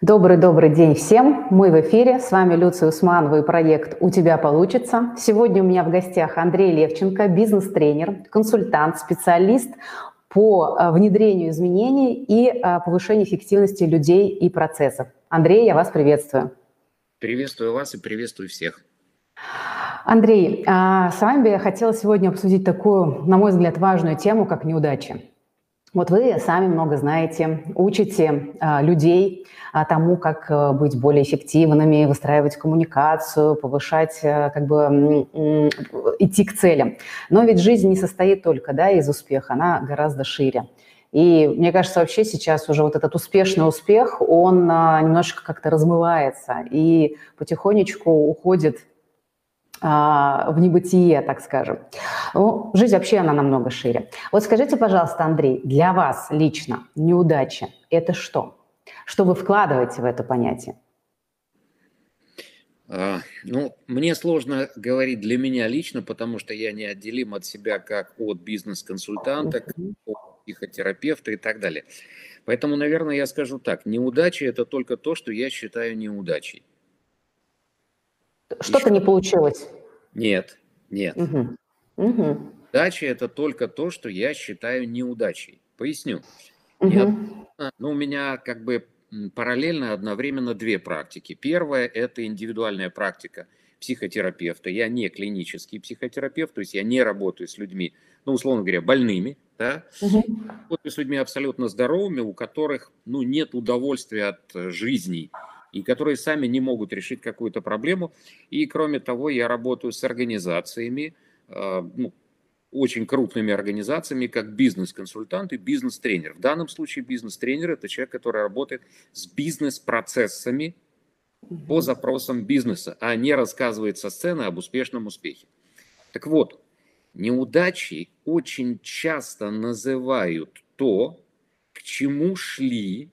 Добрый-добрый день всем. Мы в эфире. С вами Люция Усманова и проект «У тебя получится». Сегодня у меня в гостях Андрей Левченко, бизнес-тренер, консультант, специалист по э, внедрению изменений и э, повышению эффективности людей и процессов. Андрей, я вас приветствую. Приветствую вас и приветствую всех. Андрей, а с вами бы я хотела сегодня обсудить такую, на мой взгляд, важную тему, как неудачи. Вот вы сами много знаете, учите а, людей а, тому, как а, быть более эффективными, выстраивать коммуникацию, повышать, а, как бы м, идти к целям. Но ведь жизнь не состоит только да, из успеха, она гораздо шире. И мне кажется, вообще сейчас уже вот этот успешный успех, он а, немножко как-то размывается и потихонечку уходит в небытие, так скажем. Ну, жизнь вообще, она намного шире. Вот скажите, пожалуйста, Андрей, для вас лично неудача – это что? Что вы вкладываете в это понятие? А, ну, мне сложно говорить для меня лично, потому что я не отделим от себя как от бизнес-консультанта, от психотерапевта и так далее. Поэтому, наверное, я скажу так. Неудача – это только то, что я считаю неудачей. Что-то не получилось. Нет, нет. Угу. Угу. Удача это только то, что я считаю неудачей. Поясню. Угу. Я, ну, у меня как бы параллельно одновременно две практики. Первая – это индивидуальная практика психотерапевта. Я не клинический психотерапевт, то есть я не работаю с людьми, ну, условно говоря, больными, да, угу. работаю с людьми абсолютно здоровыми, у которых, ну, нет удовольствия от э, жизни, и которые сами не могут решить какую-то проблему. И кроме того, я работаю с организациями, э, ну, очень крупными организациями, как бизнес-консультант и бизнес-тренер. В данном случае бизнес-тренер – это человек, который работает с бизнес-процессами по запросам бизнеса, а не рассказывает со сцены об успешном успехе. Так вот, неудачи очень часто называют то, к чему шли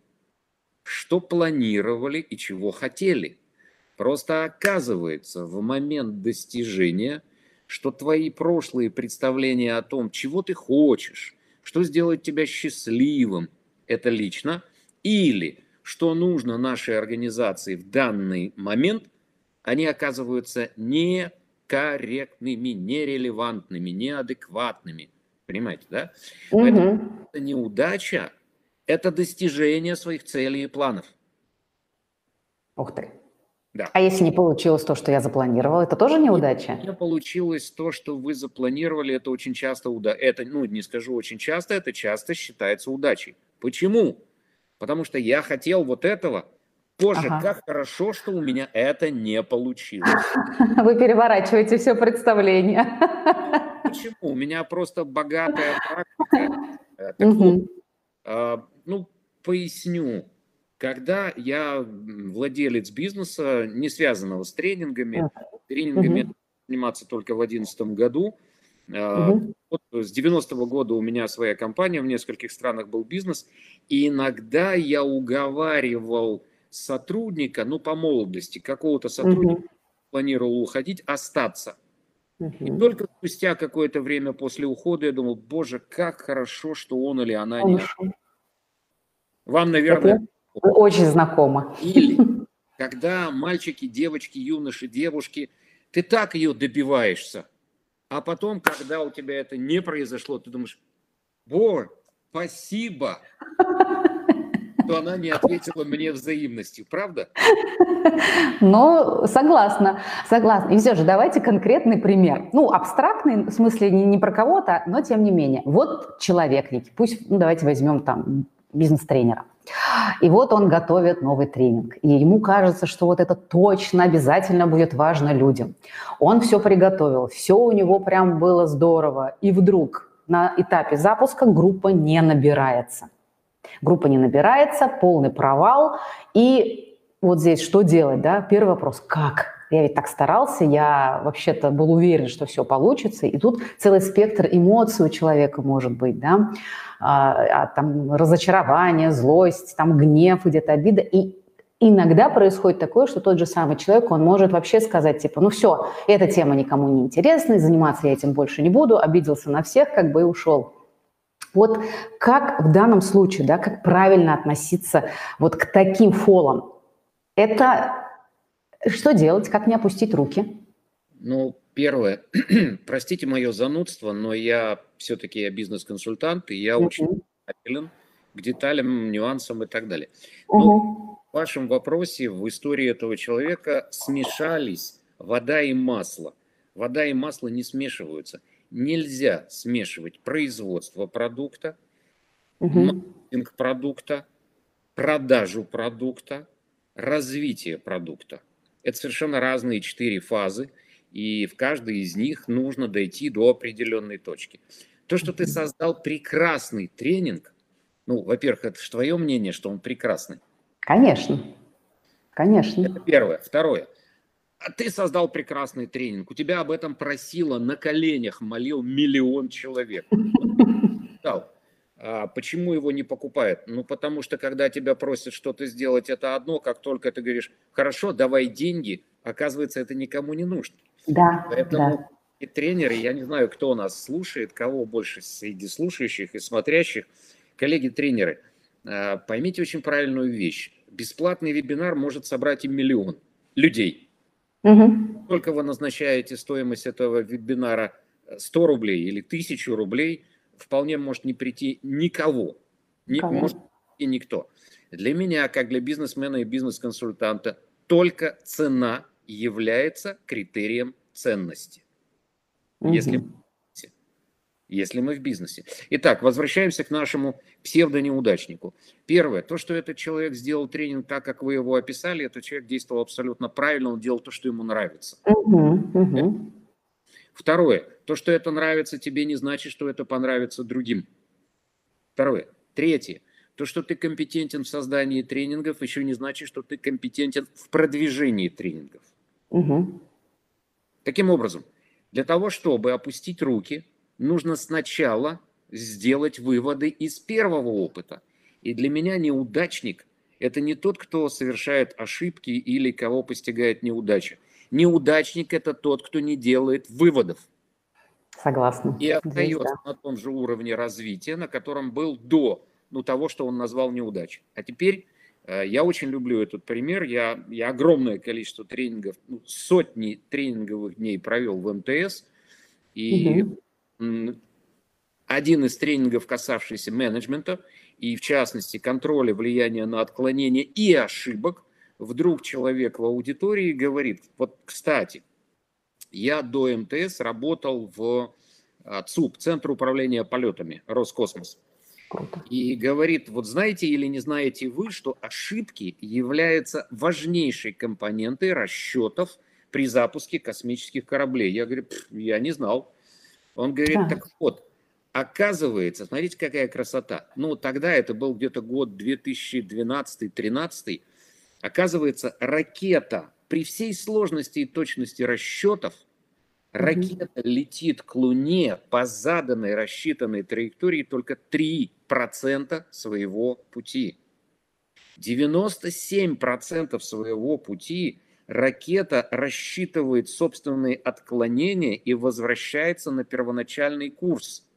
что планировали и чего хотели. Просто оказывается в момент достижения, что твои прошлые представления о том, чего ты хочешь, что сделает тебя счастливым, это лично, или что нужно нашей организации в данный момент, они оказываются некорректными, нерелевантными, неадекватными. Понимаете, да? Угу. Поэтому это неудача это достижение своих целей и планов. Ух ты. Да. А если не получилось то, что я запланировал, это тоже неудача? Если не получилось то, что вы запланировали, это очень часто удача. Это, ну, не скажу очень часто, это часто считается удачей. Почему? Потому что я хотел вот этого. Боже, ага. как хорошо, что у меня это не получилось. Вы переворачиваете все представление. Почему? У меня просто богатая практика. Так вот, ну, поясню. Когда я владелец бизнеса, не связанного с тренингами, тренингами угу. заниматься только в 2011 году, угу. вот с 90-го года у меня своя компания, в нескольких странах был бизнес, и иногда я уговаривал сотрудника, ну, по молодости, какого-то сотрудника, угу. планировал уходить, остаться. И только спустя какое-то время после ухода я думал, боже, как хорошо, что он или она не вам, наверное... Это очень знакомо. Или когда мальчики, девочки, юноши, девушки, ты так ее добиваешься, а потом, когда у тебя это не произошло, ты думаешь, Бор, спасибо, что она не ответила мне взаимностью, правда? Ну, согласна, согласна. И все же давайте конкретный пример. Ну, абстрактный, в смысле не, не про кого-то, но тем не менее. Вот человек некий, пусть, ну, давайте возьмем там бизнес-тренера. И вот он готовит новый тренинг. И ему кажется, что вот это точно обязательно будет важно людям. Он все приготовил, все у него прям было здорово. И вдруг на этапе запуска группа не набирается. Группа не набирается, полный провал. И вот здесь что делать, да? Первый вопрос – как? Я ведь так старался, я вообще-то был уверен, что все получится. И тут целый спектр эмоций у человека может быть, да, а, а, там разочарование, злость, там гнев, где-то обида. И иногда происходит такое, что тот же самый человек, он может вообще сказать, типа, ну все, эта тема никому не интересна, заниматься я этим больше не буду, обиделся на всех, как бы и ушел. Вот как в данном случае, да, как правильно относиться вот к таким фолам? Это что делать, как не опустить руки? Ну, первое, простите мое занудство, но я все-таки я бизнес-консультант, и я uh-huh. очень внимателен к деталям, нюансам и так далее. Но uh-huh. в вашем вопросе, в истории этого человека смешались вода и масло. Вода и масло не смешиваются. Нельзя смешивать производство продукта, uh-huh. маркетинг продукта, продажу продукта, развитие продукта. Это совершенно разные четыре фазы, и в каждой из них нужно дойти до определенной точки. То, что ты создал прекрасный тренинг, ну, во-первых, это же твое мнение, что он прекрасный. Конечно, конечно. Это первое. Второе. А ты создал прекрасный тренинг. У тебя об этом просило на коленях, молил миллион человек. А почему его не покупают? Ну, потому что когда тебя просят что-то сделать, это одно, как только ты говоришь, хорошо, давай деньги, оказывается, это никому не нужно. Да, Поэтому да. и тренеры, я не знаю, кто нас слушает, кого больше среди слушающих и смотрящих, коллеги-тренеры, а, поймите очень правильную вещь. Бесплатный вебинар может собрать и миллион людей. Угу. Только вы назначаете стоимость этого вебинара 100 рублей или 1000 рублей – вполне может не прийти никого. Не, может и никто. Для меня, как для бизнесмена и бизнес-консультанта, только цена является критерием ценности. Угу. Если, если мы в бизнесе. Итак, возвращаемся к нашему псевдонеудачнику. Первое, то, что этот человек сделал тренинг так, как вы его описали, этот человек действовал абсолютно правильно, он делал то, что ему нравится. Угу, угу. Второе. То, что это нравится тебе, не значит, что это понравится другим. Второе. Третье. То, что ты компетентен в создании тренингов, еще не значит, что ты компетентен в продвижении тренингов. Угу. Таким образом, для того, чтобы опустить руки, нужно сначала сделать выводы из первого опыта. И для меня неудачник – это не тот, кто совершает ошибки или кого постигает неудача. Неудачник – это тот, кто не делает выводов. Согласна. И остается Здесь, да. на том же уровне развития, на котором был до ну, того, что он назвал неудачей. А теперь э, я очень люблю этот пример. Я, я огромное количество тренингов, ну, сотни тренинговых дней провел в МТС. И угу. один из тренингов, касавшийся менеджмента, и в частности контроля влияния на отклонение и ошибок, вдруг человек в аудитории говорит, вот, кстати, я до МТС работал в а, ЦУП, Центр управления полетами, Роскосмос. И говорит, вот знаете или не знаете вы, что ошибки являются важнейшей компонентой расчетов при запуске космических кораблей. Я говорю, я не знал. Он говорит, да. так вот, оказывается, смотрите, какая красота. Ну, тогда это был где-то год 2012-2013. Оказывается, ракета при всей сложности и точности расчетов ракета летит к Луне по заданной рассчитанной траектории только 3% своего пути. 97% своего пути ракета рассчитывает собственные отклонения и возвращается на первоначальный курс.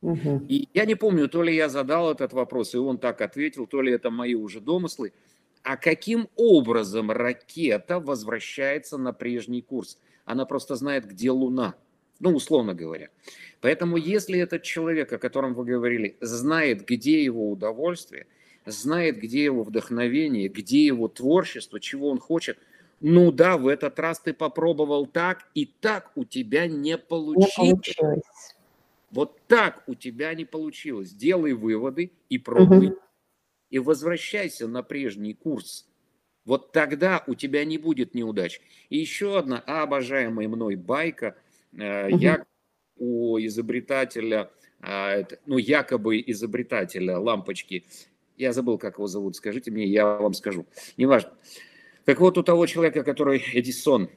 Угу. И я не помню, то ли я задал этот вопрос, и он так ответил, то ли это мои уже домыслы – а каким образом ракета возвращается на прежний курс? Она просто знает, где Луна. Ну, условно говоря. Поэтому, если этот человек, о котором вы говорили, знает, где его удовольствие, знает, где его вдохновение, где его творчество, чего он хочет, ну да, в этот раз ты попробовал так, и так у тебя не получилось. Не получилось. Вот так у тебя не получилось. Делай выводы и пробуй. Угу и возвращайся на прежний курс. Вот тогда у тебя не будет неудач. И еще одна обожаемая мной байка. Угу. Я у изобретателя, а, ну, якобы изобретателя лампочки, я забыл, как его зовут, скажите мне, я вам скажу. Неважно. Так вот, у того человека, который Эдисон.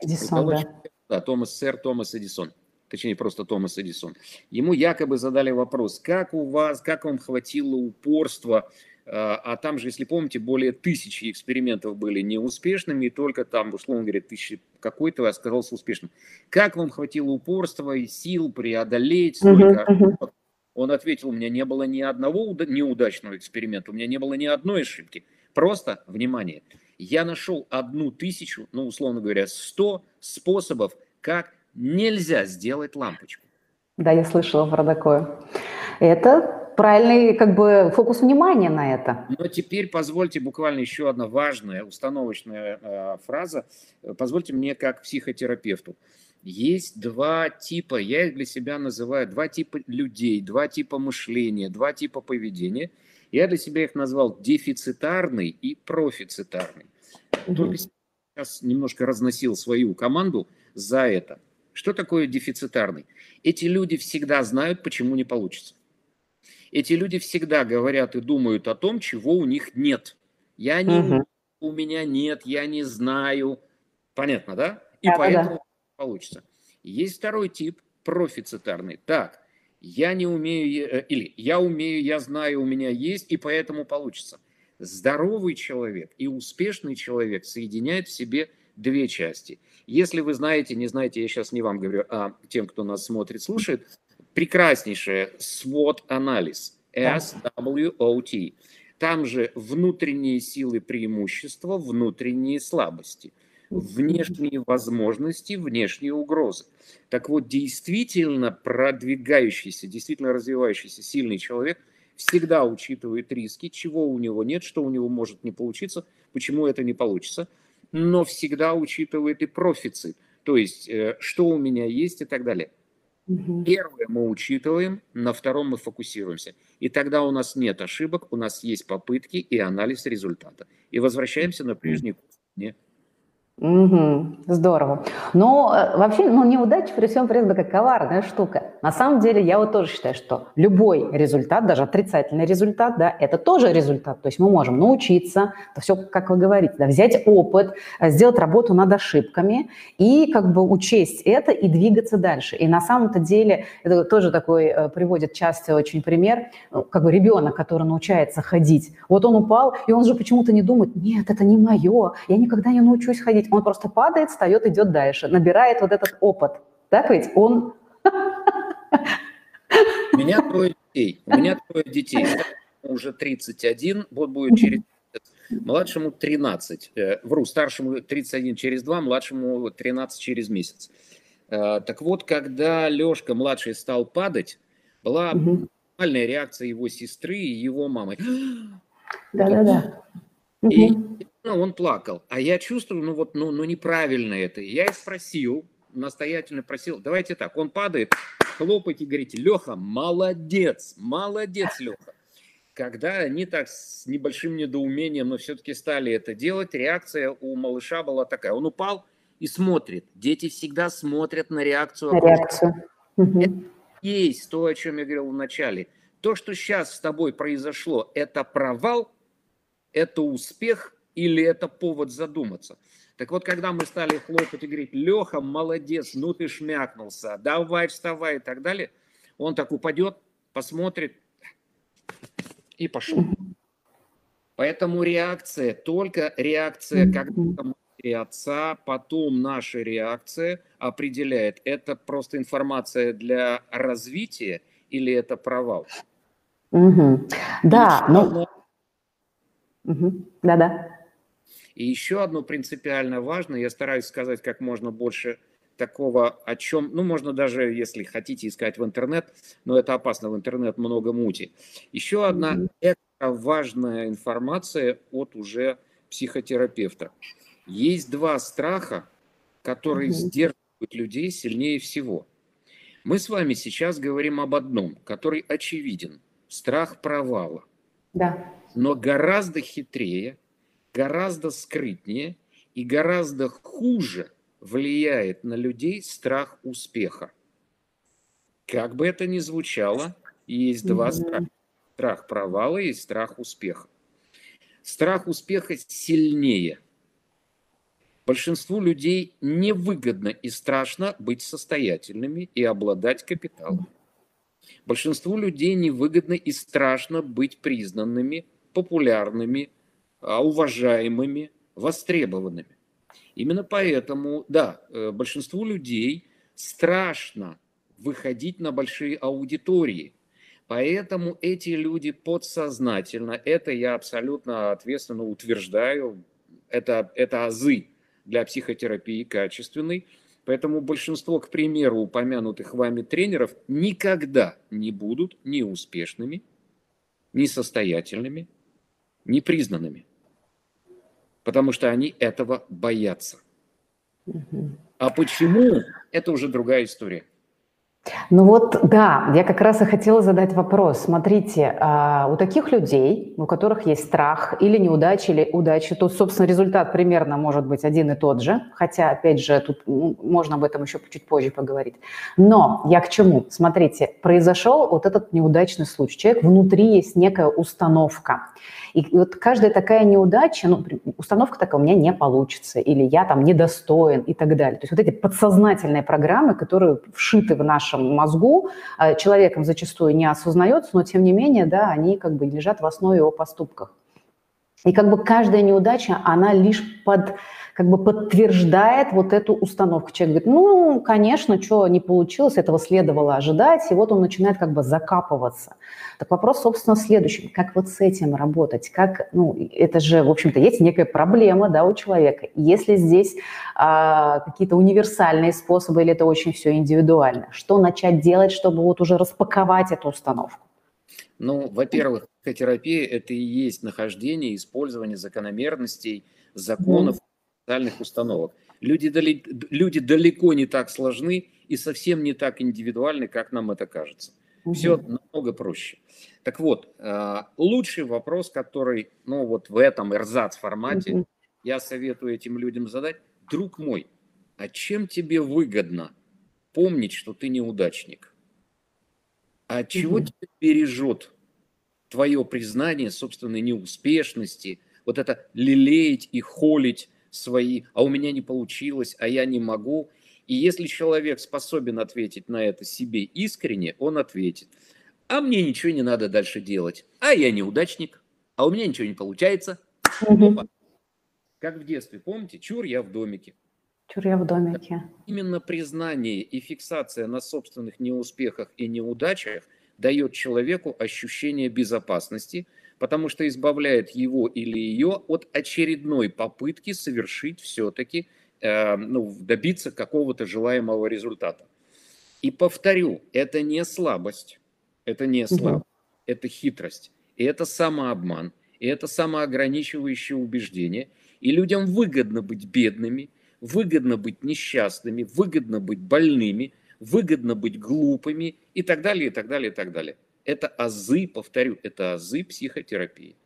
Эдисон, да. Человека, да, Томас, сэр Томас Эдисон точнее просто Томас Эдисон, ему якобы задали вопрос, как у вас, как вам хватило упорства, а, а там же, если помните, более тысячи экспериментов были неуспешными, и только там, условно говоря, тысячи какой-то оказался успешным. Как вам хватило упорства и сил преодолеть столько? Uh-huh, Он ответил, у меня не было ни одного неудачного эксперимента, у меня не было ни одной ошибки. Просто, внимание, Я нашел одну тысячу, ну, условно говоря, сто способов, как нельзя сделать лампочку. Да, я слышала про такое. Это правильный как бы фокус внимания на это. Но теперь позвольте буквально еще одна важная установочная э, фраза. Позвольте мне как психотерапевту. Есть два типа, я их для себя называю, два типа людей, два типа мышления, два типа поведения. Я для себя их назвал дефицитарный и профицитарный. Только сейчас немножко разносил свою команду за это. Что такое дефицитарный? Эти люди всегда знают, почему не получится. Эти люди всегда говорят и думают о том, чего у них нет. Я не угу. у меня нет, я не знаю. Понятно, да? И да, поэтому да. получится. Есть второй тип, профицитарный. Так, я не умею, э, или я умею, я знаю, у меня есть, и поэтому получится. Здоровый человек и успешный человек соединяют в себе две части. Если вы знаете, не знаете, я сейчас не вам говорю, а тем, кто нас смотрит, слушает, прекраснейшее SWOT-анализ, SWOT. Там же внутренние силы преимущества, внутренние слабости, внешние возможности, внешние угрозы. Так вот, действительно продвигающийся, действительно развивающийся сильный человек всегда учитывает риски, чего у него нет, что у него может не получиться, почему это не получится, но всегда учитывает и профицит, то есть э, что у меня есть и так далее. Угу. Первое мы учитываем, на втором мы фокусируемся. И тогда у нас нет ошибок, у нас есть попытки и анализ результата. И возвращаемся на прежний курс. Угу, здорово. Но э, вообще, ну, неудача при всем при этом такая коварная штука. На самом деле, я вот тоже считаю, что любой результат, даже отрицательный результат, да, это тоже результат. То есть мы можем научиться, это все, как вы говорите, да, взять опыт, э, сделать работу над ошибками и как бы учесть это и двигаться дальше. И на самом-то деле, это тоже такой э, приводит часто очень пример, ну, как бы ребенок, который научается ходить. Вот он упал, и он же почему-то не думает, нет, это не мое, я никогда не научусь ходить он просто падает, встает, идет дальше, набирает вот этот опыт. Так ведь он... У меня трое детей. У меня трое детей. Уже 31, вот будет через младшему 13. Э, вру, старшему 31 через 2, младшему 13 через месяц. Э, так вот, когда Лешка младший стал падать, была угу. нормальная реакция его сестры и его мамы. Да-да-да. И ну, он плакал. А я чувствую, ну вот, ну, ну неправильно это. Я их спросил, настоятельно просил, давайте так, он падает, хлопайте, говорите, Леха, молодец, молодец, Леха. Когда они так с небольшим недоумением, но все-таки стали это делать, реакция у малыша была такая. Он упал и смотрит. Дети всегда смотрят на реакцию. На реакцию. Это есть то, о чем я говорил в начале. То, что сейчас с тобой произошло, это провал, это успех или это повод задуматься. Так вот, когда мы стали хлопать и говорить, Леха, молодец, ну ты шмякнулся, давай вставай и так далее, он так упадет, посмотрит и пошел. Поэтому реакция, только реакция, когда матери отца, потом наша реакция определяет, это просто информация для развития или это провал. Угу. Да, но... Угу. Да-да. И еще одно принципиально важное, я стараюсь сказать как можно больше такого, о чем, ну, можно даже, если хотите, искать в интернет, но это опасно, в интернет много мути. Еще одна mm важная информация от уже психотерапевта. Есть два страха, которые сдерживают людей сильнее всего. Мы с вами сейчас говорим об одном, который очевиден. Страх провала. Да. Но гораздо хитрее – гораздо скрытнее и гораздо хуже влияет на людей страх успеха. Как бы это ни звучало, есть два страха. Страх провала и страх успеха. Страх успеха сильнее. Большинству людей невыгодно и страшно быть состоятельными и обладать капиталом. Большинству людей невыгодно и страшно быть признанными, популярными, уважаемыми, востребованными. Именно поэтому, да, э, большинству людей страшно выходить на большие аудитории. Поэтому эти люди подсознательно, это я абсолютно ответственно утверждаю, это, это азы для психотерапии качественной. Поэтому большинство, к примеру, упомянутых вами тренеров никогда не будут ни успешными, ни состоятельными, ни признанными. Потому что они этого боятся. А почему, это уже другая история. Ну вот, да, я как раз и хотела задать вопрос. Смотрите, а, у таких людей, у которых есть страх или неудача, или удача, то, собственно, результат примерно может быть один и тот же, хотя, опять же, тут можно об этом еще чуть позже поговорить. Но я к чему? Смотрите, произошел вот этот неудачный случай. Человек внутри есть некая установка. И вот каждая такая неудача, ну, установка такая, у меня не получится, или я там недостоин и так далее. То есть вот эти подсознательные программы, которые вшиты в нашем мозгу, а, человеком зачастую не осознается, но тем не менее, да, они как бы лежат в основе его поступков. И как бы каждая неудача, она лишь под как бы подтверждает вот эту установку. Человек говорит, ну, конечно, что не получилось, этого следовало ожидать, и вот он начинает как бы закапываться. Так вопрос, собственно, в следующем. Как вот с этим работать? Как, ну, это же, в общем-то, есть некая проблема, да, у человека. Если здесь а, какие-то универсальные способы или это очень все индивидуально, что начать делать, чтобы вот уже распаковать эту установку? Ну, во-первых, психотерапия – это и есть нахождение, использование закономерностей, законов, социальных установок. Люди, дали, люди далеко не так сложны и совсем не так индивидуальны, как нам это кажется. Угу. Все намного проще. Так вот, э, лучший вопрос, который, ну вот в этом эрзац формате, угу. я советую этим людям задать, друг мой, а чем тебе выгодно помнить, что ты неудачник? А чего угу. тебе бережет твое признание собственной неуспешности, вот это лелеять и холить свои, а у меня не получилось, а я не могу. И если человек способен ответить на это себе искренне, он ответит, а мне ничего не надо дальше делать, а я неудачник, а у меня ничего не получается. Угу. Как в детстве, помните, чур я в домике. Чур я в домике. Именно признание и фиксация на собственных неуспехах и неудачах дает человеку ощущение безопасности – потому что избавляет его или ее от очередной попытки совершить все-таки, э, ну, добиться какого-то желаемого результата. И повторю, это не слабость, это не слабость, угу. это хитрость, и это самообман, и это самоограничивающее убеждение. И людям выгодно быть бедными, выгодно быть несчастными, выгодно быть больными, выгодно быть глупыми и так далее, и так далее, и так далее это азы, повторю, это азы психотерапии.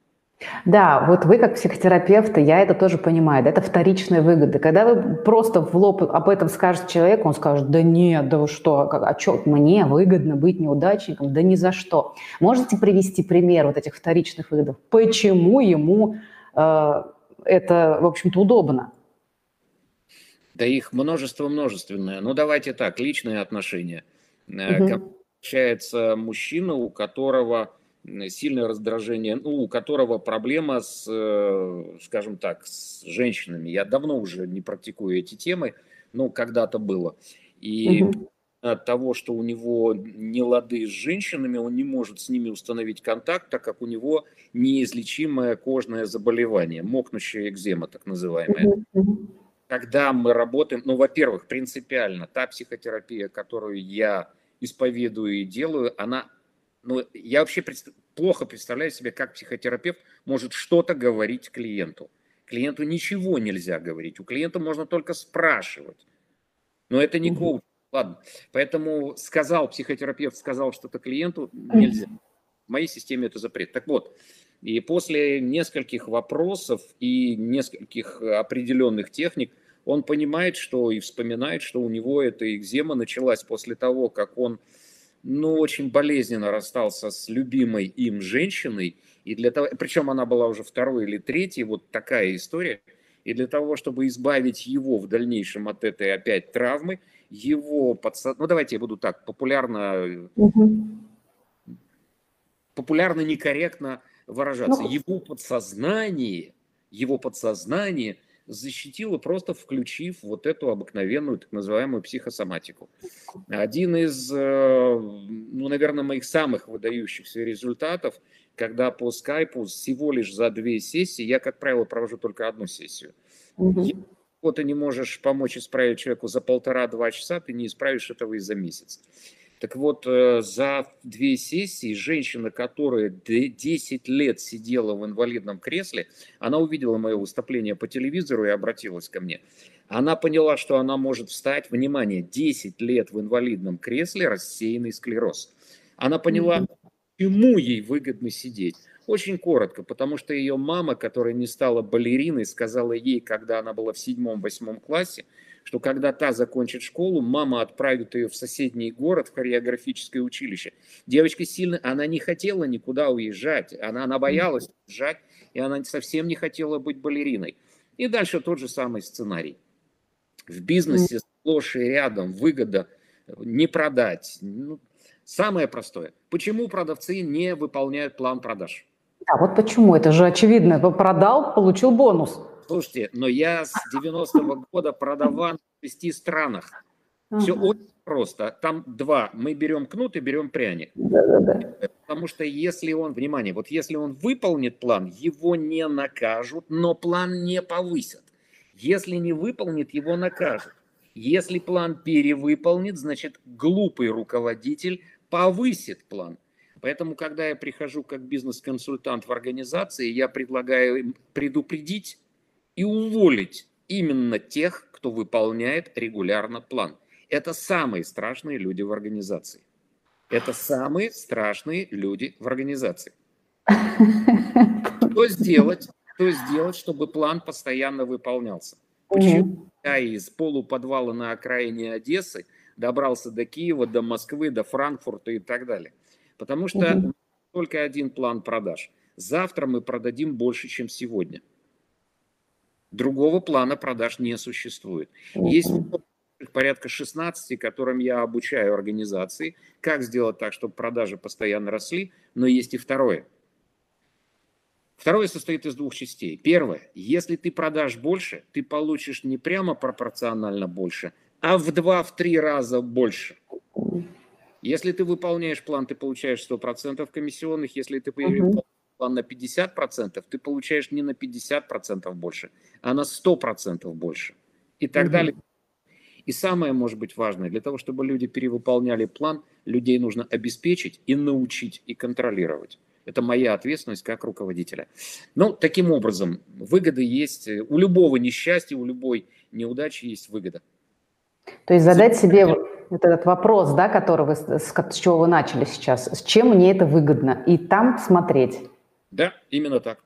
Да, вот вы как психотерапевт, я это тоже понимаю, да, это вторичные выгоды. Когда вы просто в лоб об этом скажете человеку, он скажет, да нет, да вы что, а что, мне выгодно быть неудачником? Да ни за что. Можете привести пример вот этих вторичных выгодов? Почему ему э, это, в общем-то, удобно? Да их множество-множественное. Ну, давайте так, личные отношения. Угу встречается мужчина, у которого сильное раздражение, ну, у которого проблема с, э, скажем так, с женщинами. Я давно уже не практикую эти темы, но когда-то было. И угу. от того, что у него не лады с женщинами, он не может с ними установить контакт, так как у него неизлечимое кожное заболевание, мокнущая экзема так называемая. Угу. Когда мы работаем, ну, во-первых, принципиально, та психотерапия, которую я исповедую и делаю, она, ну, я вообще предст... плохо представляю себе, как психотерапевт может что-то говорить клиенту. Клиенту ничего нельзя говорить, у клиента можно только спрашивать. Но это не коуч. Ладно, поэтому сказал психотерапевт, сказал что-то клиенту, нельзя. В моей системе это запрет. Так вот, и после нескольких вопросов и нескольких определенных техник он понимает, что и вспоминает, что у него эта экзема началась после того, как он, ну, очень болезненно расстался с любимой им женщиной, и для того, причем она была уже второй или третьей, вот такая история, и для того, чтобы избавить его в дальнейшем от этой опять травмы, его подсознание, ну давайте я буду так, популярно, угу. популярно некорректно выражаться, ну... его подсознание, его подсознание – защитила, просто включив вот эту обыкновенную так называемую психосоматику. Один из, э, ну, наверное, моих самых выдающихся результатов когда по скайпу всего лишь за две сессии, я, как правило, провожу только одну сессию. Угу. Вот ты не можешь помочь исправить человеку за полтора-два часа, ты не исправишь этого и за месяц. Так вот, э, за две сессии женщина, которая 10 лет сидела в инвалидном кресле, она увидела мое выступление по телевизору и обратилась ко мне. Она поняла, что она может встать, внимание, 10 лет в инвалидном кресле, рассеянный склероз. Она поняла, почему ей выгодно сидеть. Очень коротко, потому что ее мама, которая не стала балериной, сказала ей, когда она была в седьмом-восьмом классе, что когда та закончит школу, мама отправит ее в соседний город, в хореографическое училище. Девочка сильно, она не хотела никуда уезжать, она, она боялась уезжать, и она совсем не хотела быть балериной. И дальше тот же самый сценарий. В бизнесе сплошь и рядом выгода не продать. Ну, самое простое. Почему продавцы не выполняют план продаж? Да, вот почему, это же очевидно. Продал, получил бонус. Слушайте, но я с 90-го года продавал в шести странах. Все ага. очень просто. Там два. Мы берем кнут и берем пряник. Да, да, да. Потому что если он, внимание, вот если он выполнит план, его не накажут, но план не повысят. Если не выполнит, его накажут. Если план перевыполнит, значит глупый руководитель повысит план. Поэтому, когда я прихожу как бизнес-консультант в организации, я предлагаю им предупредить и уволить именно тех, кто выполняет регулярно план. Это самые страшные люди в организации. Это самые страшные люди в организации. Что сделать, что сделать, чтобы план постоянно выполнялся? Почему я из полуподвала на окраине Одессы добрался до Киева, до Москвы, до Франкфурта и так далее? Потому что только один план продаж. Завтра мы продадим больше, чем сегодня. Другого плана продаж не существует. Есть порядка 16, которым я обучаю организации, как сделать так, чтобы продажи постоянно росли, но есть и второе. Второе состоит из двух частей. Первое, если ты продашь больше, ты получишь не прямо пропорционально больше, а в два-три раза больше. Если ты выполняешь план, ты получаешь 100% комиссионных. Если ты uh план на 50%, ты получаешь не на 50% больше, а на 100% больше. И так угу. далее. И самое, может быть, важное, для того, чтобы люди перевыполняли план, людей нужно обеспечить и научить, и контролировать. Это моя ответственность как руководителя. Ну, таким образом, выгоды есть. У любого несчастья, у любой неудачи есть выгода. То есть задать себе вот этот вопрос, да, который вы, с, с чего вы начали сейчас, с чем мне это выгодно, и там смотреть. Да, именно так.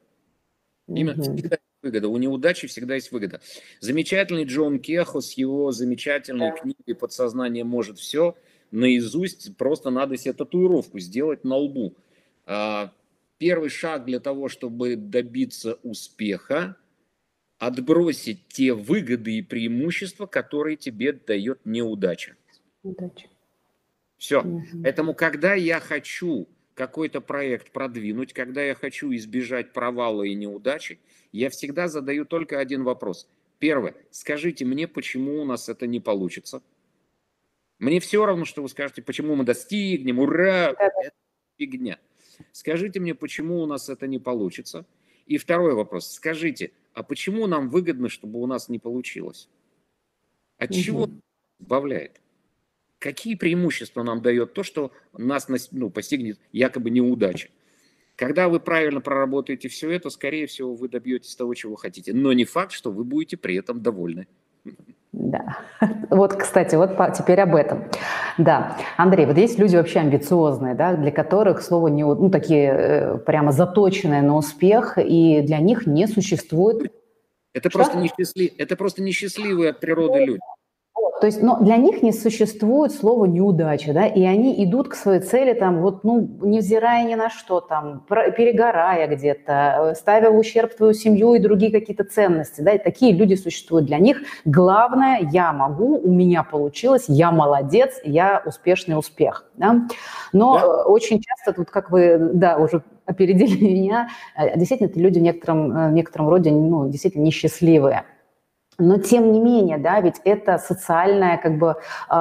Именно угу. всегда есть выгода. У неудачи всегда есть выгода. Замечательный Джон Кехо с его замечательной да. книгой «Подсознание может все» наизусть просто надо себе татуировку сделать на лбу. А, первый шаг для того, чтобы добиться успеха, отбросить те выгоды и преимущества, которые тебе дает неудача. Удача. Все. Угу. Поэтому, когда я хочу какой-то проект продвинуть, когда я хочу избежать провала и неудачи, я всегда задаю только один вопрос. Первое. Скажите мне, почему у нас это не получится? Мне все равно, что вы скажете, почему мы достигнем, ура, это фигня. Скажите мне, почему у нас это не получится? И второй вопрос. Скажите, а почему нам выгодно, чтобы у нас не получилось? От угу. чего избавляет? Какие преимущества нам дает то, что нас ну, постигнет якобы неудача. Когда вы правильно проработаете все это, скорее всего, вы добьетесь того, чего хотите. Но не факт, что вы будете при этом довольны. Да. Вот, кстати, вот теперь об этом. Да, Андрей, вот есть люди вообще амбициозные, да, для которых слово не, ну, такие э, прямо заточенные на успех, и для них не существует... Это, просто, несчастлив... это просто несчастливые от природы люди. То есть, но для них не существует слова неудача, да, и они идут к своей цели там, вот, ну, невзирая ни на что там, перегорая где-то, ставя в ущерб твою семью и другие какие-то ценности, да, и такие люди существуют. Для них главное, я могу, у меня получилось, я молодец, я успешный успех, да. Но да. очень часто, тут, как вы, да, уже опередили меня, э, действительно, это люди в некотором, э, в некотором роде, ну, действительно несчастливые. Но тем не менее, да, ведь это социальная как бы э,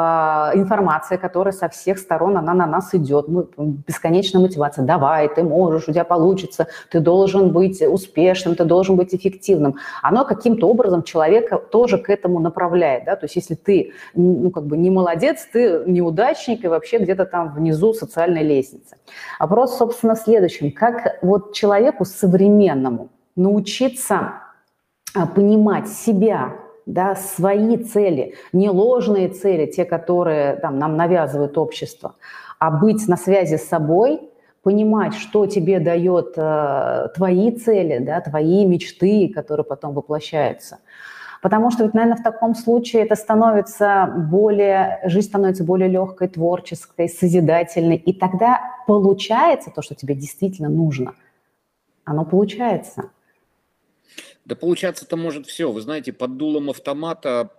информация, которая со всех сторон, она на нас идет. Мы, бесконечная мотивация. Давай, ты можешь, у тебя получится, ты должен быть успешным, ты должен быть эффективным. Оно каким-то образом человека тоже к этому направляет, да, то есть если ты, ну, как бы не молодец, ты неудачник и вообще где-то там внизу социальной лестницы. Вопрос, собственно, в следующем. Как вот человеку современному научиться понимать себя, да, свои цели, не ложные цели, те, которые там, нам навязывает общество, а быть на связи с собой, понимать, что тебе дает э, твои цели, да, твои мечты, которые потом воплощаются. Потому что, ведь, наверное, в таком случае это становится более, жизнь становится более легкой, творческой, созидательной, и тогда получается то, что тебе действительно нужно. Оно получается. Да получаться-то может все. Вы знаете, под дулом автомата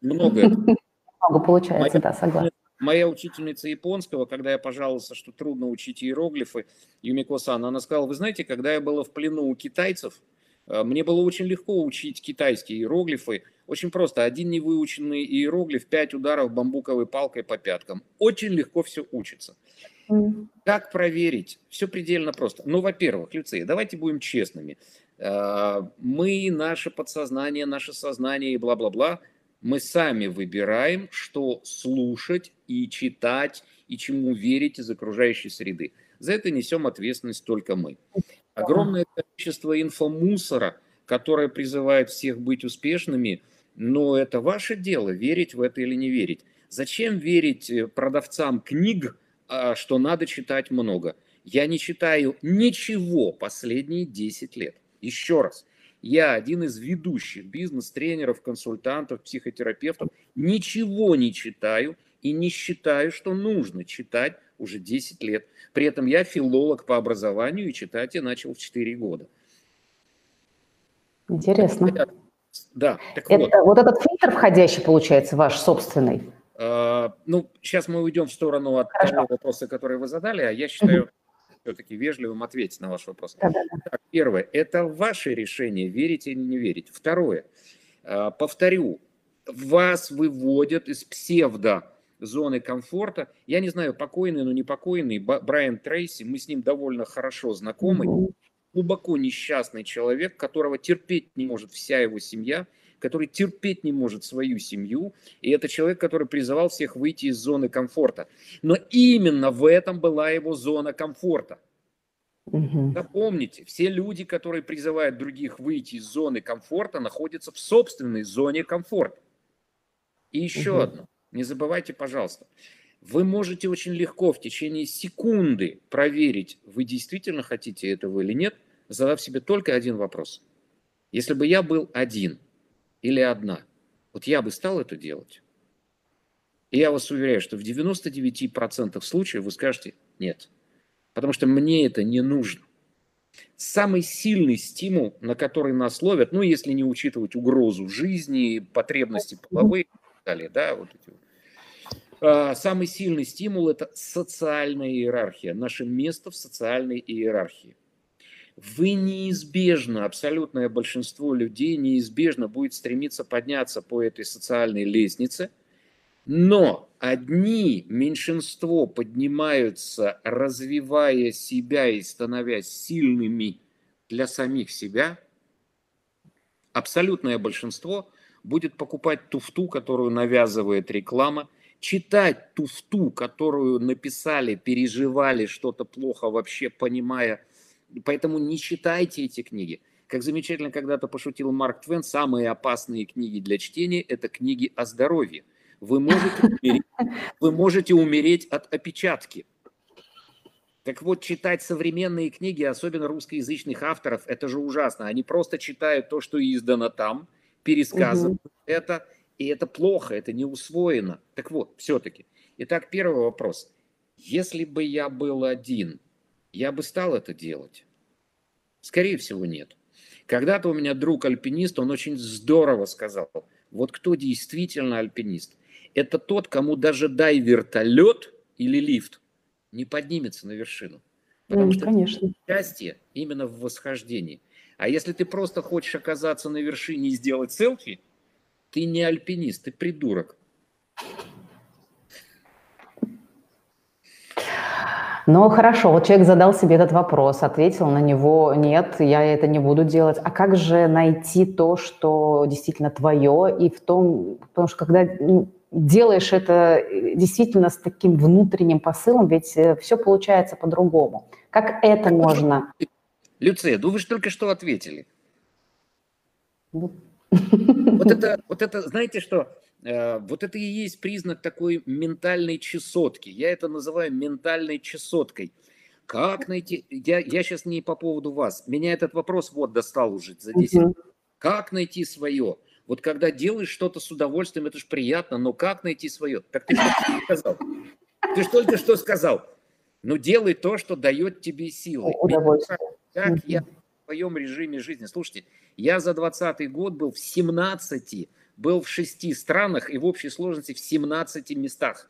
многое. Много получается, да, согласен. Моя учительница японского, когда я пожаловался, что трудно учить иероглифы, Юмико-сан, она сказала, вы знаете, когда я была в плену у китайцев, э, мне было очень легко учить китайские иероглифы. Очень просто. Один невыученный иероглиф, пять ударов бамбуковой палкой по пяткам. Очень легко все учится. Как проверить? Все предельно просто. Ну, во-первых, Люция, давайте будем честными. Э, мы, наше подсознание, наше сознание и бла-бла-бла, мы сами выбираем, что слушать и читать, и чему верить из окружающей среды. За это несем ответственность только мы. Огромное количество инфомусора, которое призывает всех быть успешными, но это ваше дело, верить в это или не верить. Зачем верить э, продавцам книг, а, что надо читать много? Я не читаю ничего последние 10 лет. Еще раз, я один из ведущих бизнес-тренеров, консультантов, психотерапевтов, ничего не читаю и не считаю, что нужно читать уже 10 лет. При этом я филолог по образованию и читать я начал в 4 года. Интересно. Да, так Это, вот. вот этот фильтр входящий, получается, ваш собственный? А, ну, сейчас мы уйдем в сторону от Хорошо. того вопроса, который вы задали, а я считаю, все-таки вежливым ответить на ваш вопрос. Да, да, да. первое, это ваше решение, верить или не верить. Второе, а, повторю, вас выводят из псевдо зоны комфорта. Я не знаю, покойный, но не покойный, Брайан Трейси, мы с ним довольно хорошо знакомы, глубоко несчастный человек, которого терпеть не может вся его семья, который терпеть не может свою семью, и это человек, который призывал всех выйти из зоны комфорта. Но именно в этом была его зона комфорта. Угу. Запомните, все люди, которые призывают других выйти из зоны комфорта, находятся в собственной зоне комфорта. И еще угу. одно, не забывайте, пожалуйста, вы можете очень легко в течение секунды проверить, вы действительно хотите этого или нет, задав себе только один вопрос. Если бы я был один – или одна. Вот я бы стал это делать. И я вас уверяю, что в 99% случаев вы скажете «нет». Потому что мне это не нужно. Самый сильный стимул, на который нас ловят, ну, если не учитывать угрозу жизни, потребности половые и так далее, да, вот эти а, Самый сильный стимул – это социальная иерархия, наше место в социальной иерархии вы неизбежно, абсолютное большинство людей неизбежно будет стремиться подняться по этой социальной лестнице, но одни меньшинство поднимаются, развивая себя и становясь сильными для самих себя, абсолютное большинство будет покупать туфту, которую навязывает реклама, читать туфту, которую написали, переживали что-то плохо, вообще понимая – Поэтому не читайте эти книги. Как замечательно когда-то пошутил Марк Твен, самые опасные книги для чтения – это книги о здоровье. Вы можете умереть, вы можете умереть от опечатки. Так вот, читать современные книги, особенно русскоязычных авторов, это же ужасно. Они просто читают то, что издано там, пересказывают угу. это, и это плохо, это не усвоено. Так вот, все-таки. Итак, первый вопрос. Если бы я был один – я бы стал это делать? Скорее всего, нет. Когда-то у меня друг альпинист, он очень здорово сказал, вот кто действительно альпинист, это тот, кому даже дай вертолет или лифт, не поднимется на вершину. Потому mm, что конечно. счастье именно в восхождении. А если ты просто хочешь оказаться на вершине и сделать селфи, Ты не альпинист, ты придурок. Ну, хорошо, вот человек задал себе этот вопрос, ответил на него, нет, я это не буду делать. А как же найти то, что действительно твое, и в том, потому что когда делаешь это э, действительно с таким внутренним посылом, ведь э, все получается по-другому. Как это так можно? Люция, ну вы же только что ответили. Ну. Вот это, вот это, знаете что, вот это и есть признак такой ментальной чесотки. Я это называю ментальной чесоткой. Как найти... Я, я сейчас не по поводу вас. Меня этот вопрос вот достал уже за 10 uh Как найти свое? Вот когда делаешь что-то с удовольствием, это же приятно, но как найти свое? Так ты что сказал? Ты же только что сказал. Ну, делай то, что дает тебе силы. Удовольствие. Как я в своем режиме жизни. Слушайте, я за 20 год был в 17 был в шести странах и в общей сложности в 17 местах.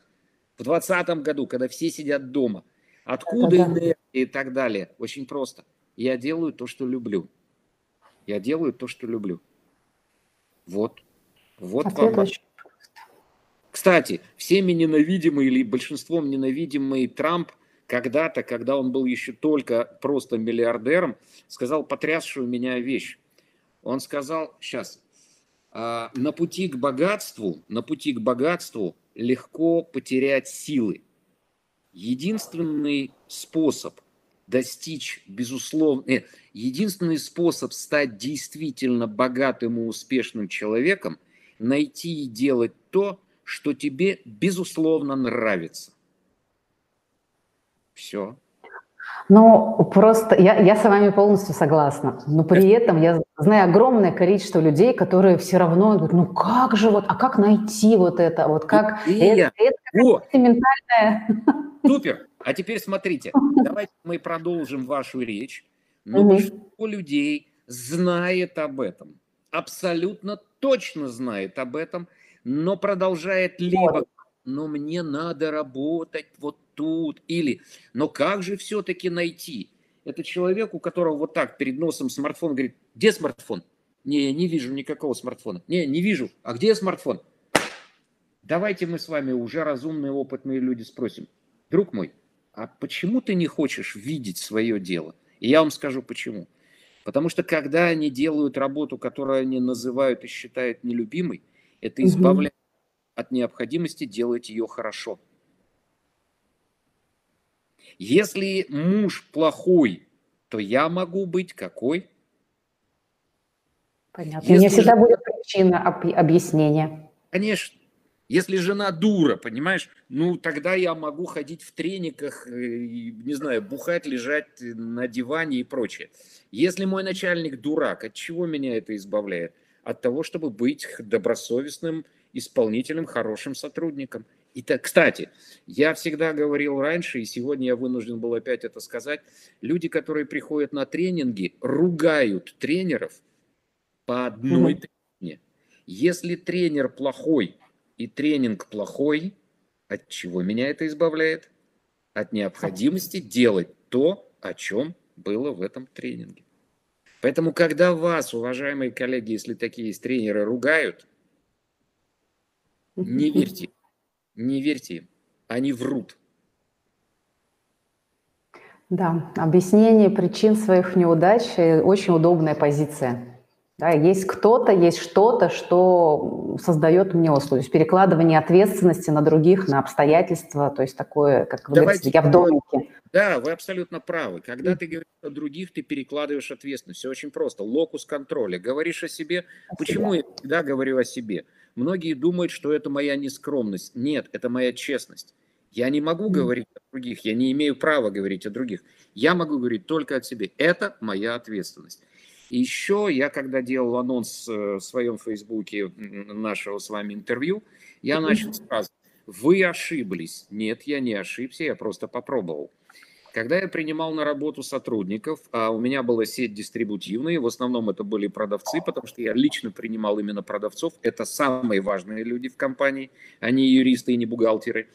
В 2020 году, когда все сидят дома. Откуда да, энергия и так далее? Очень просто. Я делаю то, что люблю. Я делаю то, что люблю. Вот. Вот Ответ вам. Кстати, всеми ненавидимый или большинством ненавидимый Трамп когда-то, когда он был еще только просто миллиардером, сказал потрясшую меня вещь. Он сказал, сейчас, на пути к богатству, на пути к богатству легко потерять силы. Единственный способ достичь, безусловно, нет, единственный способ стать действительно богатым и успешным человеком, найти и делать то, что тебе, безусловно, нравится. Все. Ну, просто я, я с вами полностью согласна. Но при этом я знаю огромное количество людей, которые все равно говорят, ну как же вот, а как найти вот это, вот как это, это, это ментальное. Супер. А теперь смотрите, давайте мы продолжим вашу речь. Но угу. большинство людей знает об этом, абсолютно точно знает об этом, но продолжает либо, но мне надо работать вот тут, или, но как же все-таки найти? Это человек, у которого вот так перед носом смартфон говорит, где смартфон? Не, я не вижу никакого смартфона. Не, не вижу. А где смартфон? Давайте мы с вами уже разумные, опытные люди спросим. Друг мой, а почему ты не хочешь видеть свое дело? И я вам скажу почему. Потому что когда они делают работу, которую они называют и считают нелюбимой, это избавляет. От необходимости делать ее хорошо. Если муж плохой, то я могу быть какой? Понятно. Если... У меня всегда будет причина объяснения. Конечно. Если жена дура, понимаешь, ну тогда я могу ходить в трениках, не знаю, бухать, лежать на диване и прочее. Если мой начальник дурак, от чего меня это избавляет? От того, чтобы быть добросовестным, исполнительным, хорошим сотрудником. И так, кстати, я всегда говорил раньше, и сегодня я вынужден был опять это сказать, люди, которые приходят на тренинги, ругают тренеров по одной mm причине. Если тренер плохой и тренинг плохой, от чего меня это избавляет? От необходимости делать то, о чем было в этом тренинге. Поэтому, когда вас, уважаемые коллеги, если такие есть тренеры, ругают, не верьте не верьте им, они врут. Да, объяснение причин своих неудач – очень удобная позиция. Да, есть кто-то, есть что-то, что создает мне услуги. То есть перекладывание ответственности на других, на обстоятельства, то есть такое, как вы Давайте, говорите, я в домике. Да, вы абсолютно правы. Когда ты говоришь о других, ты перекладываешь ответственность. Все очень просто. Локус контроля. Говоришь о себе. О Почему себе. я всегда говорю о себе? Многие думают, что это моя нескромность. Нет, это моя честность. Я не могу говорить о других, я не имею права говорить о других. Я могу говорить только о себе. Это моя ответственность. И еще я, когда делал анонс э, в своем фейсбуке нашего с вами интервью, я начал сразу. Вы ошиблись. Нет, я не ошибся, я просто попробовал. Когда я принимал на работу сотрудников, а у меня была сеть дистрибутивная, в основном это были продавцы, потому что я лично принимал именно продавцов. Это самые важные люди в компании, они юристы и не бухгалтеры.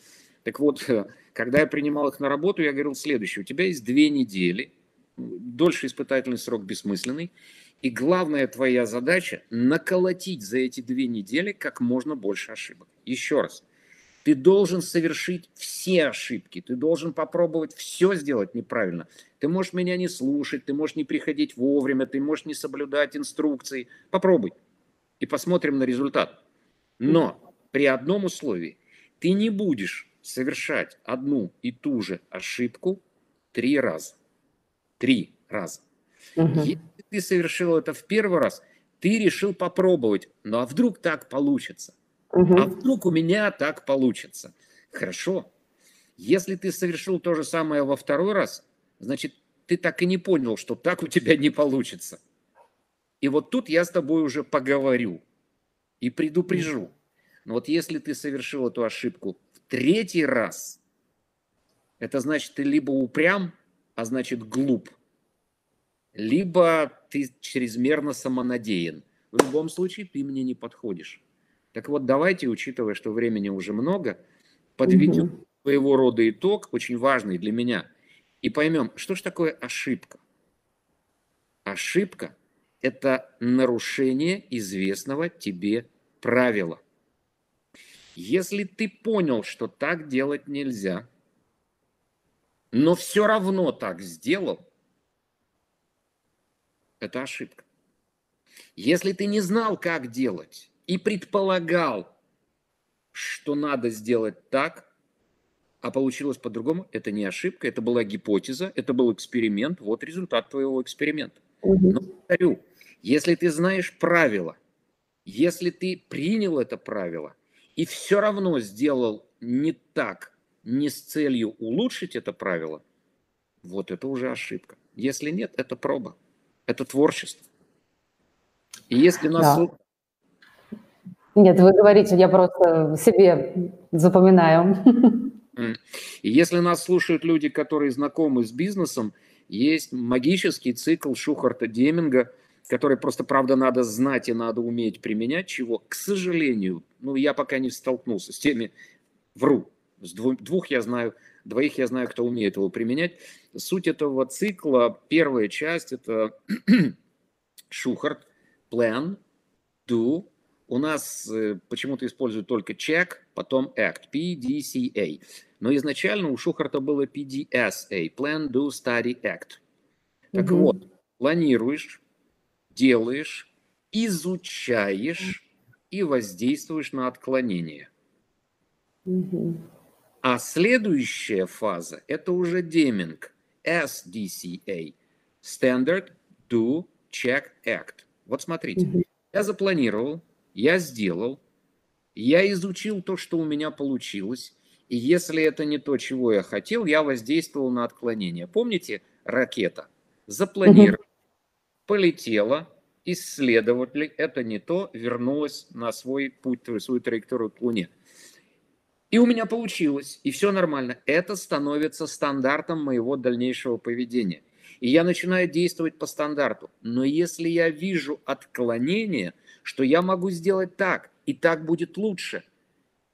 Так вот, когда я принимал их на работу, я говорил следующее. У тебя есть две недели, дольше испытательный срок бессмысленный, И главная твоя задача – наколотить за эти две недели как можно больше ошибок. Еще раз. Ты должен совершить все ошибки, ты должен попробовать все сделать неправильно. Ты можешь меня не слушать, ты можешь не приходить вовремя, ты можешь не соблюдать инструкции. Попробуй и посмотрим на результат. Но при одном условии. Ты не будешь совершать одну и ту же ошибку три раза. Три раза. Угу. Если ты совершил это в первый раз, ты решил попробовать. Ну а вдруг так получится? Угу. А вдруг у меня так получится? Хорошо. Если ты совершил то же самое во второй раз, значит, ты так и не понял, что так у тебя не получится. И вот тут я с тобой уже поговорю и предупрежу. Но вот если ты совершил эту ошибку в третий раз, это значит, ты либо упрям, а значит глуп, либо ты чрезмерно самонадеян. В любом случае ты мне не подходишь. Так вот, давайте, учитывая, что времени уже много, подведем угу. своего рода итог, очень важный для меня, и поймем, что же такое ошибка. Ошибка – это нарушение известного тебе правила. Если ты понял, что так делать нельзя, но все равно так сделал, это ошибка. Если ты не знал, как делать, и предполагал, что надо сделать так, а получилось по-другому, это не ошибка, это была гипотеза, это был эксперимент, вот результат твоего эксперимента. Угу. Но повторю, если ты знаешь правила, если ты принял это правило и все равно сделал не так, не с целью улучшить это правило, вот это уже ошибка. Если нет, это проба, это творчество. И если нас... Да. Нет, вы говорите, я просто себе запоминаю. Если нас слушают люди, которые знакомы с бизнесом, есть магический цикл Шухарта Деминга – который просто, правда, надо знать и надо уметь применять, чего, к сожалению, ну, я пока не столкнулся с теми, вру, с двух, двух я знаю, двоих я знаю, кто умеет его применять. Суть этого цикла, первая часть, это Шухарт, plan, do, у нас э, почему-то используют только check, потом act, PDCA. Но изначально у Шухарта было PDSA, plan, do, study, act. Так угу. вот, планируешь, делаешь, изучаешь и воздействуешь на отклонение. А следующая фаза – это уже деминг, SDCA, Standard Do Check Act. Вот смотрите, я запланировал, я сделал, я изучил то, что у меня получилось, и если это не то, чего я хотел, я воздействовал на отклонение. Помните ракета? Запланировал, полетела, исследовали, это не то, вернулась на свой путь, свою траекторию к Луне. И у меня получилось, и все нормально. Это становится стандартом моего дальнейшего поведения. И я начинаю действовать по стандарту. Но если я вижу отклонение, что я могу сделать так, и так будет лучше,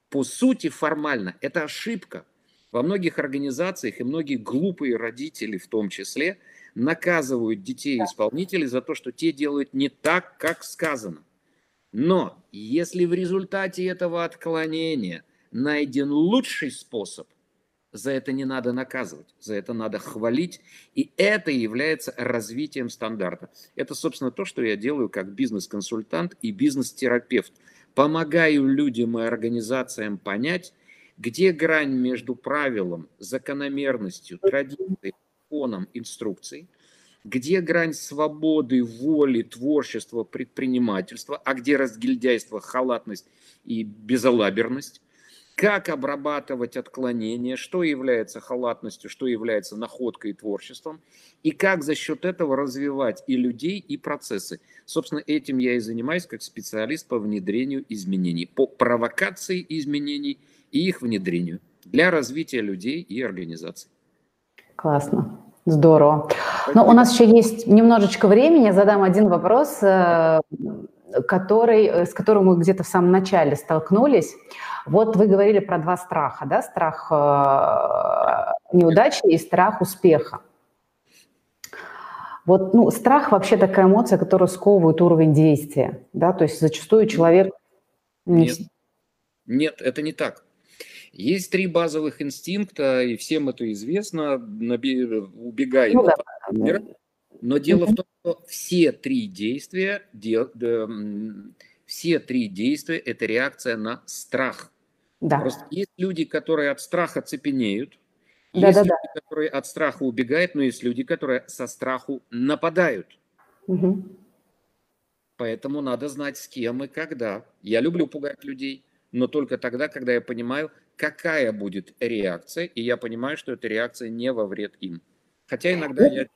по сути формально это ошибка. Во многих организациях и многие глупые родители в том числе – наказывают детей исполнителей за то, что те делают не так, как сказано. Но если в результате этого отклонения найден лучший способ, за это не надо наказывать, за это надо хвалить, и это является развитием стандарта. Это, собственно, то, что я делаю как бизнес-консультант и бизнес-терапевт. Помогаю людям и организациям понять, где грань между правилом, закономерностью, традицией, законом инструкций, где грань свободы, воли, творчества, предпринимательства, а где разгильдяйство, халатность и безалаберность, как обрабатывать отклонения, что является халатностью, что является находкой и творчеством, и как за счет этого развивать и людей, и процессы. Собственно, этим я и занимаюсь как специалист по внедрению изменений, по провокации изменений и их внедрению для развития людей и организаций. Классно. Здорово. Но у нас еще есть немножечко времени. Я задам один вопрос, э, который, э, с которым мы где-то в самом начале столкнулись. Вот вы говорили про два страха, да? Страх э, неудачи и страх успеха. Вот, ну, страх вообще такая эмоция, которая сковывает уровень действия, да, то есть зачастую человек... Нет, нет, это не так. Есть три базовых инстинкта, и всем это известно, убегай. Ну, да. Но дело в том, что все три действия, все три действия – это реакция на страх. Да. Просто есть люди, которые от страха цепенеют, да, есть да, люди, да. которые от страха убегают, но есть люди, которые со страху нападают. Угу. Поэтому надо знать, с кем и когда. Я люблю пугать людей, но только тогда, когда я понимаю, какая будет реакция, и я понимаю, что эта реакция не во вред им. Хотя иногда я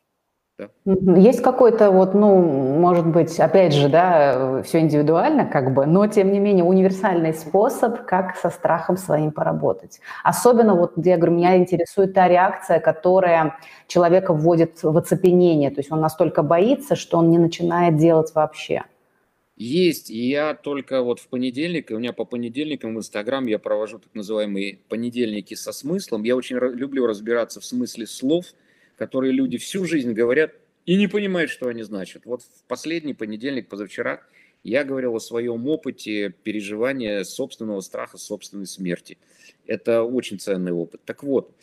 да. Есть какой-то вот, ну, может быть, опять же, да, все индивидуально как бы, но тем не менее универсальный способ, как со страхом своим поработать. Особенно вот, я говорю, меня интересует та реакция, которая человека вводит в оцепенение, то есть он настолько боится, что он не начинает делать вообще. Есть, и я только вот в понедельник, у меня по понедельникам в Инстаграм я провожу так называемые понедельники со смыслом. Я очень люблю разбираться в смысле слов – которые люди всю жизнь говорят и не понимают, что они значат. Вот в последний понедельник, позавчера, я говорил о своем опыте переживания собственного страха, собственной смерти. Это очень ценный опыт. Так вот,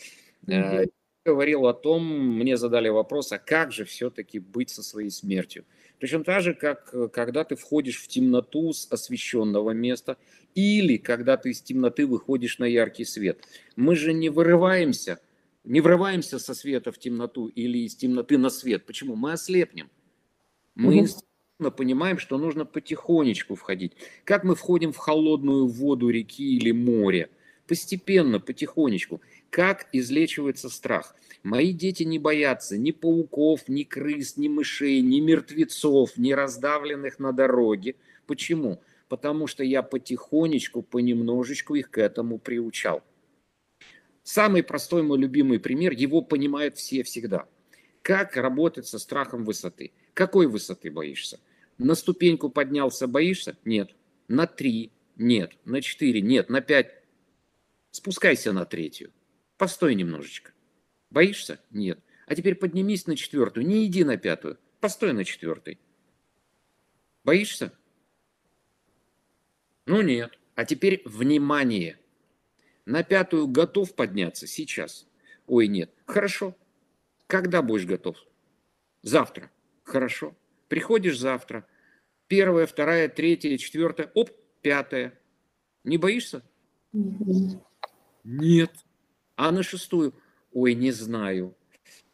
mm-hmm. я говорил о том, мне задали вопрос, а как же все-таки быть со своей смертью? Причем так же, как э, когда ты входишь в темноту с освещенного места или когда ты из темноты выходишь на яркий свет. Мы же не вырываемся не врываемся со света в темноту или из темноты на свет. Почему? Мы ослепнем. Мы угу. понимаем, что нужно потихонечку входить. Как мы входим в холодную воду реки или моря? Постепенно, потихонечку. Как излечивается страх? Мои дети не боятся ни пауков, ни крыс, ни мышей, ни мертвецов, ни раздавленных на дороге. Почему? Потому что я потихонечку, понемножечку их к этому приучал. Самый простой мой любимый пример, его понимают все всегда. Как работать со страхом высоты? Какой высоты боишься? На ступеньку поднялся, боишься? Нет. На три? Нет. На четыре? Нет. На пять? Спускайся на третью. Постой немножечко. Боишься? Нет. А теперь поднимись на четвертую. Не иди на пятую. Постой на четвертой. Боишься? Ну нет. А теперь внимание. На пятую готов подняться сейчас? Ой, нет. Хорошо. Когда будешь готов? Завтра. Хорошо. Приходишь завтра. Первая, вторая, третья, четвертая. Оп, пятая. Не боишься? Нет. А на шестую? Ой, не знаю.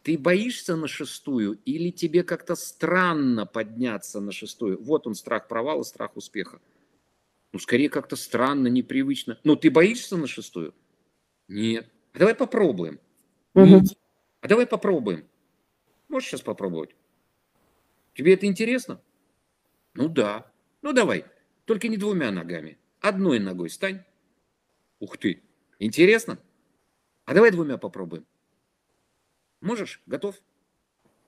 Ты боишься на шестую или тебе как-то странно подняться на шестую? Вот он страх провала, страх успеха. Ну, скорее как-то странно, непривычно. Но ты боишься на шестую? Нет. А давай попробуем. Угу. А давай попробуем. Можешь сейчас попробовать? Тебе это интересно? Ну да. Ну давай. Только не двумя ногами. Одной ногой стань. Ух ты. Интересно? А давай двумя попробуем. Можешь? Готов?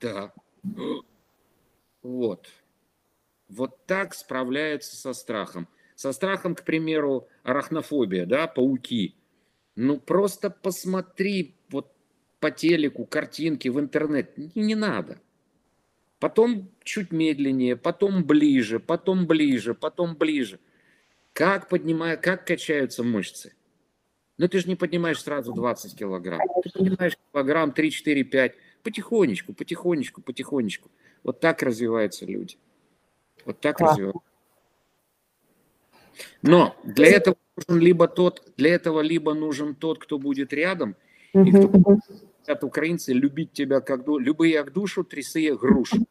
Да. Вот. Вот так справляются со страхом. Со страхом, к примеру, арахнофобия, да, пауки. Ну, просто посмотри вот по телеку, картинки в интернет. Не, не надо. Потом чуть медленнее, потом ближе, потом ближе, потом ближе. Как поднимая, как качаются мышцы? Ну, ты же не поднимаешь сразу 20 килограмм. Ты поднимаешь килограмм 3, 4, 5. Потихонечку, потихонечку, потихонечку. Вот так развиваются люди. Вот так Класс. развиваются. Но для этого нужен либо тот, для этого либо нужен тот, кто будет рядом, и кто хотят украинцы любить тебя как любые как душу, трясые груши.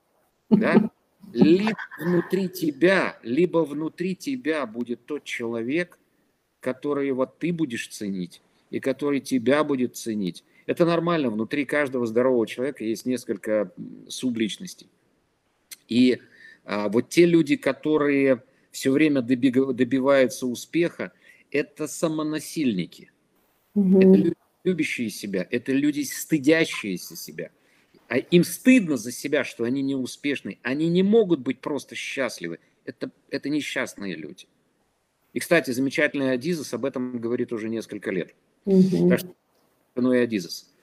Да? Либо внутри тебя, либо внутри тебя будет тот человек, который вот ты будешь ценить, и который тебя будет ценить. Это нормально, внутри каждого здорового человека есть несколько субличностей. И а, вот те люди, которые все время добиваются успеха, это самонасильники. Угу. Это люди, любящие себя, это люди, стыдящиеся себя. А им стыдно за себя, что они неуспешны. Они не могут быть просто счастливы. Это, это несчастные люди. И, кстати, замечательный Адизес об этом говорит уже несколько лет. Угу. Так что, ну и Адизес.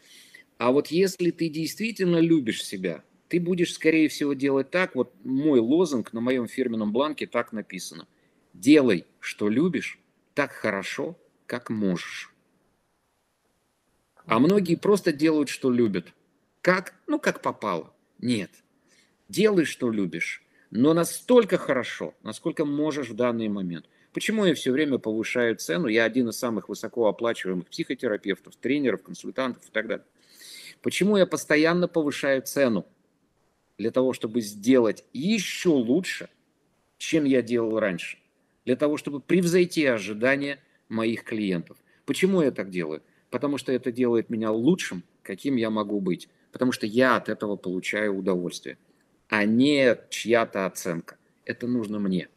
А вот если ты действительно любишь себя, ты будешь, скорее всего, делать так. Вот мой лозунг на моем фирменном бланке так написано. Делай, что любишь, так хорошо, как можешь. А многие просто делают, что любят. Как? Ну, как попало. Нет. Делай, что любишь, но настолько хорошо, насколько можешь в данный момент. Почему я все время повышаю цену? Я один из самых высокооплачиваемых психотерапевтов, тренеров, консультантов и так далее. Почему я постоянно повышаю цену? Для того, чтобы сделать еще лучше, чем я делал раньше. Для того, чтобы превзойти ожидания моих клиентов. Почему я так делаю? Потому что это делает меня лучшим, каким я могу быть. Потому что я от этого получаю удовольствие, а не чья-то оценка. Это нужно мне.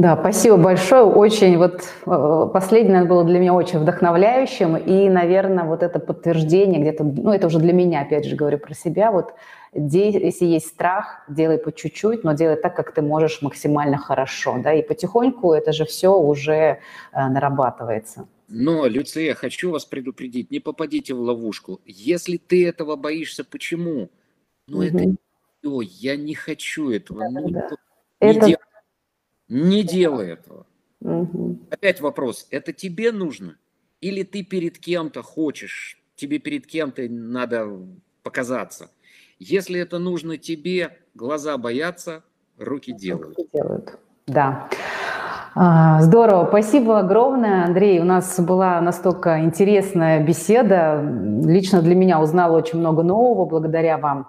Да, спасибо большое. Очень вот э, последнее было для меня очень вдохновляющим. И, наверное, вот это подтверждение где-то, ну, это уже для меня, опять же, говорю про себя, вот если есть страх, делай по чуть-чуть, но делай так, как ты можешь максимально хорошо, да, и потихоньку это же все уже э, нарабатывается. Но, Люция, хочу вас предупредить, не попадите в ловушку. Если ты этого боишься, почему? Ну, угу. это Ой, я не хочу этого. Да, ну, да. Не это не делай этого. Угу. Опять вопрос, это тебе нужно? Или ты перед кем-то хочешь, тебе перед кем-то надо показаться? Если это нужно тебе, глаза боятся, руки делают. Руки делают. Да. А, здорово, спасибо огромное, Андрей. У нас была настолько интересная беседа. Лично для меня узнала очень много нового благодаря вам.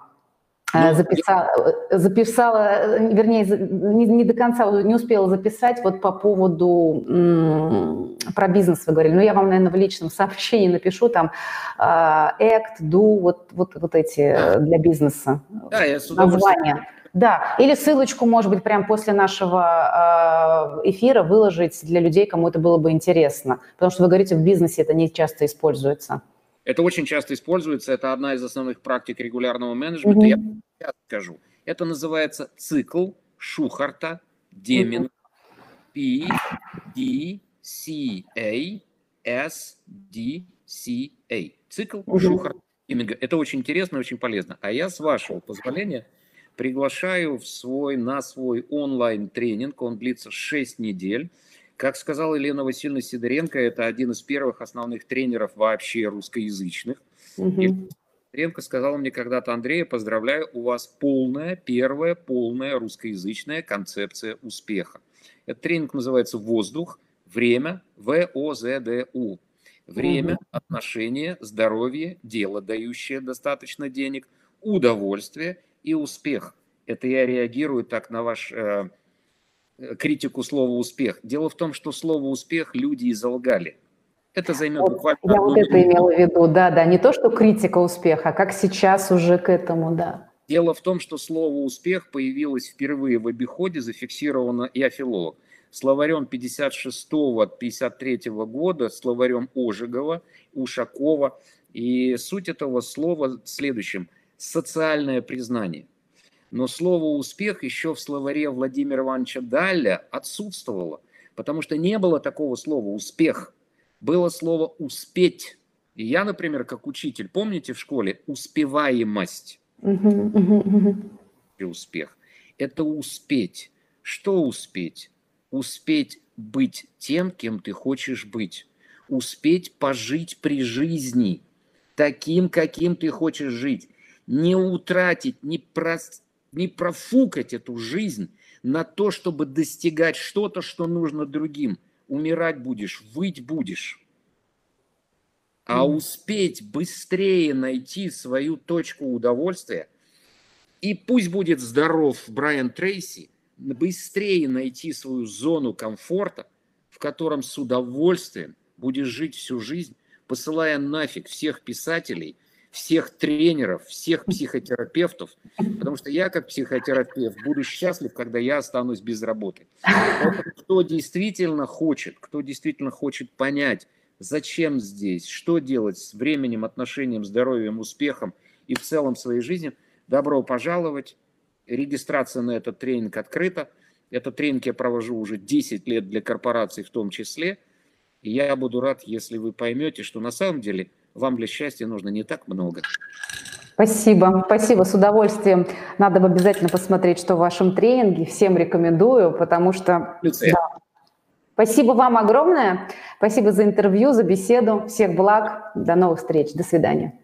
Ну, записала, записала, вернее, не, не до конца, не успела записать вот по поводу м, про бизнес вы говорили. Ну, я вам, наверное, в личном сообщении напишу там uh, act, do, вот, вот, вот эти для бизнеса да, я названия. Да, или ссылочку, может быть, прямо после нашего эфира выложить для людей, кому это было бы интересно. Потому что вы говорите, в бизнесе это не часто используется. Это очень часто используется, это одна из основных практик регулярного менеджмента. Mm-hmm. Я скажу, это называется цикл Шухарта, Демин, P, D, C, A, S, D, C, A. Цикл mm-hmm. Шухарта, Деминга. Это очень интересно и очень полезно. А я, с вашего позволения, приглашаю в свой, на свой онлайн-тренинг. Он длится 6 недель как сказала Елена Васильевна Сидоренко, это один из первых основных тренеров вообще русскоязычных. Угу. И Сидоренко сказала мне когда-то, Андрей, поздравляю, у вас полная, первая полная русскоязычная концепция успеха. Этот тренинг называется «Воздух», «Время», В-О-З-Д-У. Время, угу. отношения, здоровье, дело, дающее достаточно денег, удовольствие и успех. Это я реагирую так на ваш Э, критику слова «успех». Дело в том, что слово «успех» люди и залгали. Это займет вот, буквально... Я вот это имела в виду, да, да, не то, что критика успеха, а как сейчас уже к этому, да. Дело в том, что слово «успех» появилось впервые в обиходе, зафиксировано и афилолог. Словарем 56-53 года, словарем Ожегова, Ушакова. И суть этого слова в следующем – социальное признание. Но слово «успех» еще в словаре Владимира Ивановича Далля отсутствовало, потому что не было такого слова «успех». Было слово «успеть». И я, например, как учитель, помните в школе «успеваемость»? И успех. Это успеть. Что успеть? Успеть быть тем, кем ты хочешь быть. Успеть пожить при жизни таким, каким ты хочешь жить. Не утратить, не, прос не профукать эту жизнь на то, чтобы достигать что-то, что нужно другим. Умирать будешь, выть будешь. А успеть быстрее найти свою точку удовольствия, и пусть будет здоров Брайан Трейси, быстрее найти свою зону комфорта, в котором с удовольствием будешь жить всю жизнь, посылая нафиг всех писателей – всех тренеров, всех психотерапевтов, потому что я как психотерапевт буду счастлив, когда я останусь без работы. Поэтому кто действительно хочет, кто действительно хочет понять, зачем здесь, что делать с временем, отношением, здоровьем, успехом и в целом своей жизни, добро пожаловать. Регистрация на этот тренинг открыта. Этот тренинг я провожу уже 10 лет для корпораций в том числе. И я буду рад, если вы поймете, что на самом деле – вам для счастья нужно не так много. Спасибо, спасибо, с удовольствием. Надо бы обязательно посмотреть, что в вашем тренинге. Всем рекомендую, потому что... Да. Спасибо вам огромное. Спасибо за интервью, за беседу. Всех благ. До новых встреч. До свидания.